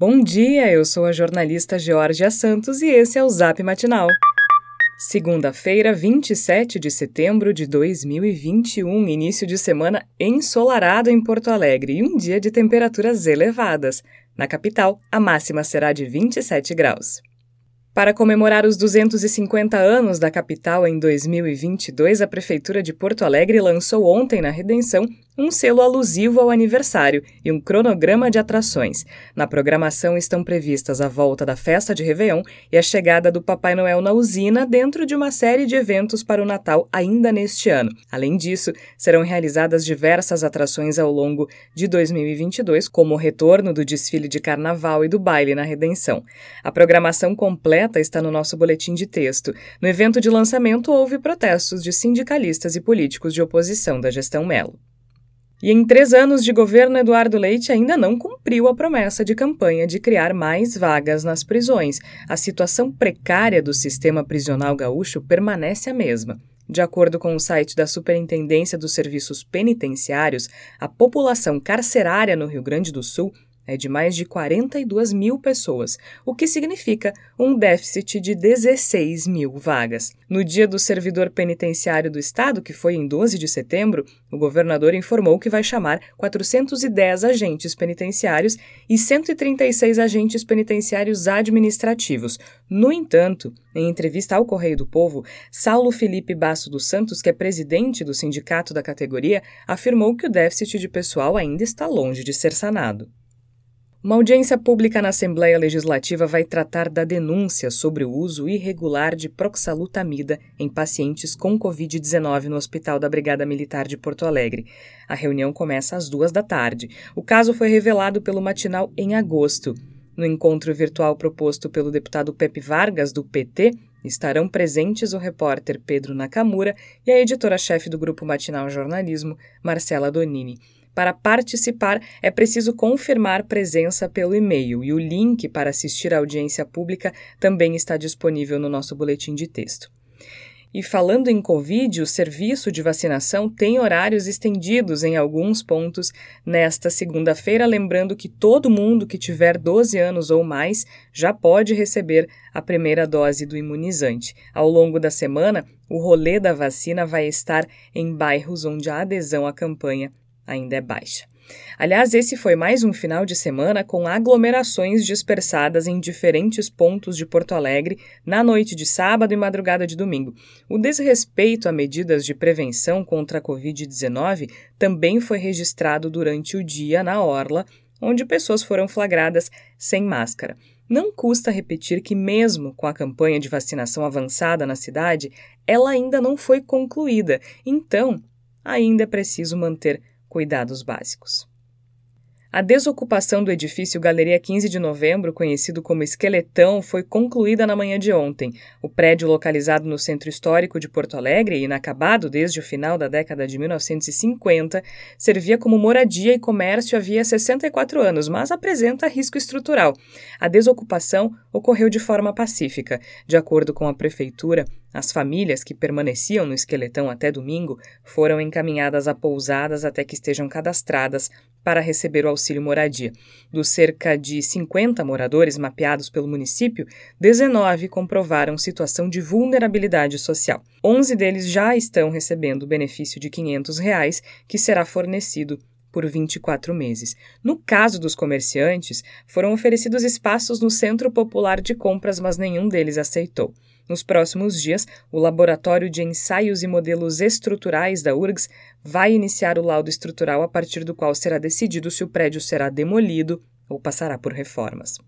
Bom dia, eu sou a jornalista Georgia Santos e esse é o Zap Matinal. Segunda-feira, 27 de setembro de 2021, início de semana ensolarado em Porto Alegre e um dia de temperaturas elevadas. Na capital, a máxima será de 27 graus. Para comemorar os 250 anos da capital em 2022, a Prefeitura de Porto Alegre lançou ontem na Redenção um selo alusivo ao aniversário e um cronograma de atrações. Na programação estão previstas a volta da festa de Réveillon e a chegada do Papai Noel na usina dentro de uma série de eventos para o Natal ainda neste ano. Além disso, serão realizadas diversas atrações ao longo de 2022, como o retorno do desfile de carnaval e do baile na Redenção. A programação completa está no nosso boletim de texto. No evento de lançamento houve protestos de sindicalistas e políticos de oposição da gestão Melo. E em três anos de governo, Eduardo Leite ainda não cumpriu a promessa de campanha de criar mais vagas nas prisões. A situação precária do sistema prisional gaúcho permanece a mesma. De acordo com o site da Superintendência dos Serviços Penitenciários, a população carcerária no Rio Grande do Sul é de mais de 42 mil pessoas, o que significa um déficit de 16 mil vagas. No dia do servidor penitenciário do Estado, que foi em 12 de setembro, o governador informou que vai chamar 410 agentes penitenciários e 136 agentes penitenciários administrativos. No entanto, em entrevista ao Correio do Povo, Saulo Felipe Basso dos Santos, que é presidente do sindicato da categoria, afirmou que o déficit de pessoal ainda está longe de ser sanado. Uma audiência pública na Assembleia Legislativa vai tratar da denúncia sobre o uso irregular de proxalutamida em pacientes com Covid-19 no Hospital da Brigada Militar de Porto Alegre. A reunião começa às duas da tarde. O caso foi revelado pelo matinal em agosto. No encontro virtual proposto pelo deputado Pepe Vargas, do PT, estarão presentes o repórter Pedro Nakamura e a editora-chefe do Grupo Matinal Jornalismo, Marcela Donini. Para participar, é preciso confirmar presença pelo e-mail e o link para assistir à audiência pública também está disponível no nosso boletim de texto. E falando em Covid, o serviço de vacinação tem horários estendidos em alguns pontos nesta segunda-feira, lembrando que todo mundo que tiver 12 anos ou mais já pode receber a primeira dose do imunizante. Ao longo da semana, o rolê da vacina vai estar em bairros onde a adesão à campanha ainda é baixa. Aliás, esse foi mais um final de semana com aglomerações dispersadas em diferentes pontos de Porto Alegre na noite de sábado e madrugada de domingo. O desrespeito a medidas de prevenção contra a Covid-19 também foi registrado durante o dia na Orla, onde pessoas foram flagradas sem máscara. Não custa repetir que, mesmo com a campanha de vacinação avançada na cidade, ela ainda não foi concluída, então ainda é preciso manter cuidados básicos. A desocupação do edifício Galeria 15 de Novembro, conhecido como Esqueletão, foi concluída na manhã de ontem. O prédio, localizado no centro histórico de Porto Alegre e inacabado desde o final da década de 1950, servia como moradia e comércio havia 64 anos, mas apresenta risco estrutural. A desocupação ocorreu de forma pacífica. De acordo com a prefeitura, as famílias que permaneciam no esqueletão até domingo foram encaminhadas a pousadas até que estejam cadastradas para receber o auxílio moradia. Dos cerca de 50 moradores mapeados pelo município, 19 comprovaram situação de vulnerabilidade social. 11 deles já estão recebendo o benefício de 500 reais, que será fornecido por 24 meses. No caso dos comerciantes, foram oferecidos espaços no Centro Popular de Compras, mas nenhum deles aceitou. Nos próximos dias, o Laboratório de Ensaios e Modelos Estruturais da URGS vai iniciar o laudo estrutural a partir do qual será decidido se o prédio será demolido ou passará por reformas.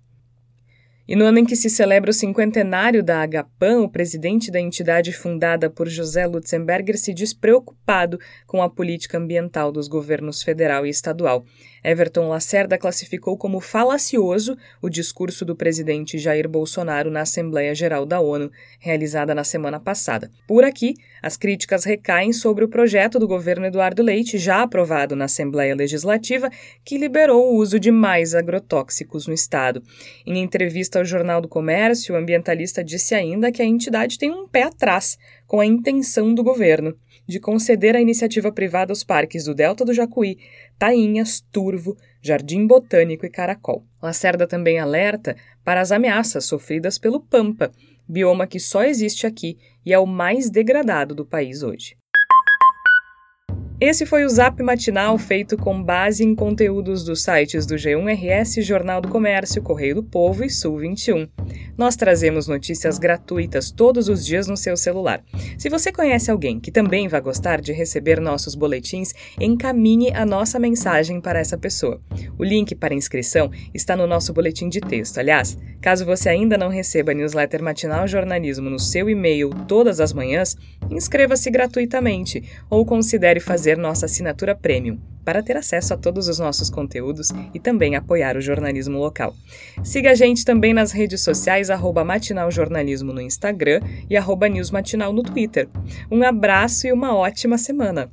E no ano em que se celebra o cinquentenário da Agapan, o presidente da entidade fundada por José Lutzenberger se diz preocupado com a política ambiental dos governos federal e estadual. Everton Lacerda classificou como falacioso o discurso do presidente Jair Bolsonaro na Assembleia Geral da ONU, realizada na semana passada. Por aqui, As críticas recaem sobre o projeto do governo Eduardo Leite, já aprovado na Assembleia Legislativa, que liberou o uso de mais agrotóxicos no estado. Em entrevista ao Jornal do Comércio, o ambientalista disse ainda que a entidade tem um pé atrás com a intenção do governo de conceder à iniciativa privada os parques do Delta do Jacuí, Tainhas, Turvo, Jardim Botânico e Caracol. Lacerda também alerta para as ameaças sofridas pelo Pampa, bioma que só existe aqui e é o mais degradado do país hoje. Esse foi o Zap Matinal feito com base em conteúdos dos sites do G1RS, Jornal do Comércio, Correio do Povo e Sul 21. Nós trazemos notícias gratuitas todos os dias no seu celular. Se você conhece alguém que também vai gostar de receber nossos boletins, encaminhe a nossa mensagem para essa pessoa. O link para inscrição está no nosso boletim de texto. Aliás, caso você ainda não receba a newsletter Matinal Jornalismo no seu e-mail todas as manhãs, inscreva-se gratuitamente ou considere fazer fazer nossa assinatura premium para ter acesso a todos os nossos conteúdos e também apoiar o jornalismo local. Siga a gente também nas redes sociais, matinaljornalismo no Instagram e newsmatinal no Twitter. Um abraço e uma ótima semana!